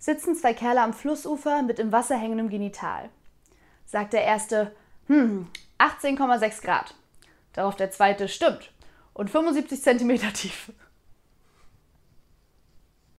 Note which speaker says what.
Speaker 1: sitzen zwei Kerle am Flussufer mit im Wasser hängendem Genital. Sagt der erste, hm, 18,6 Grad. Darauf der zweite, stimmt. Und 75 Zentimeter tief.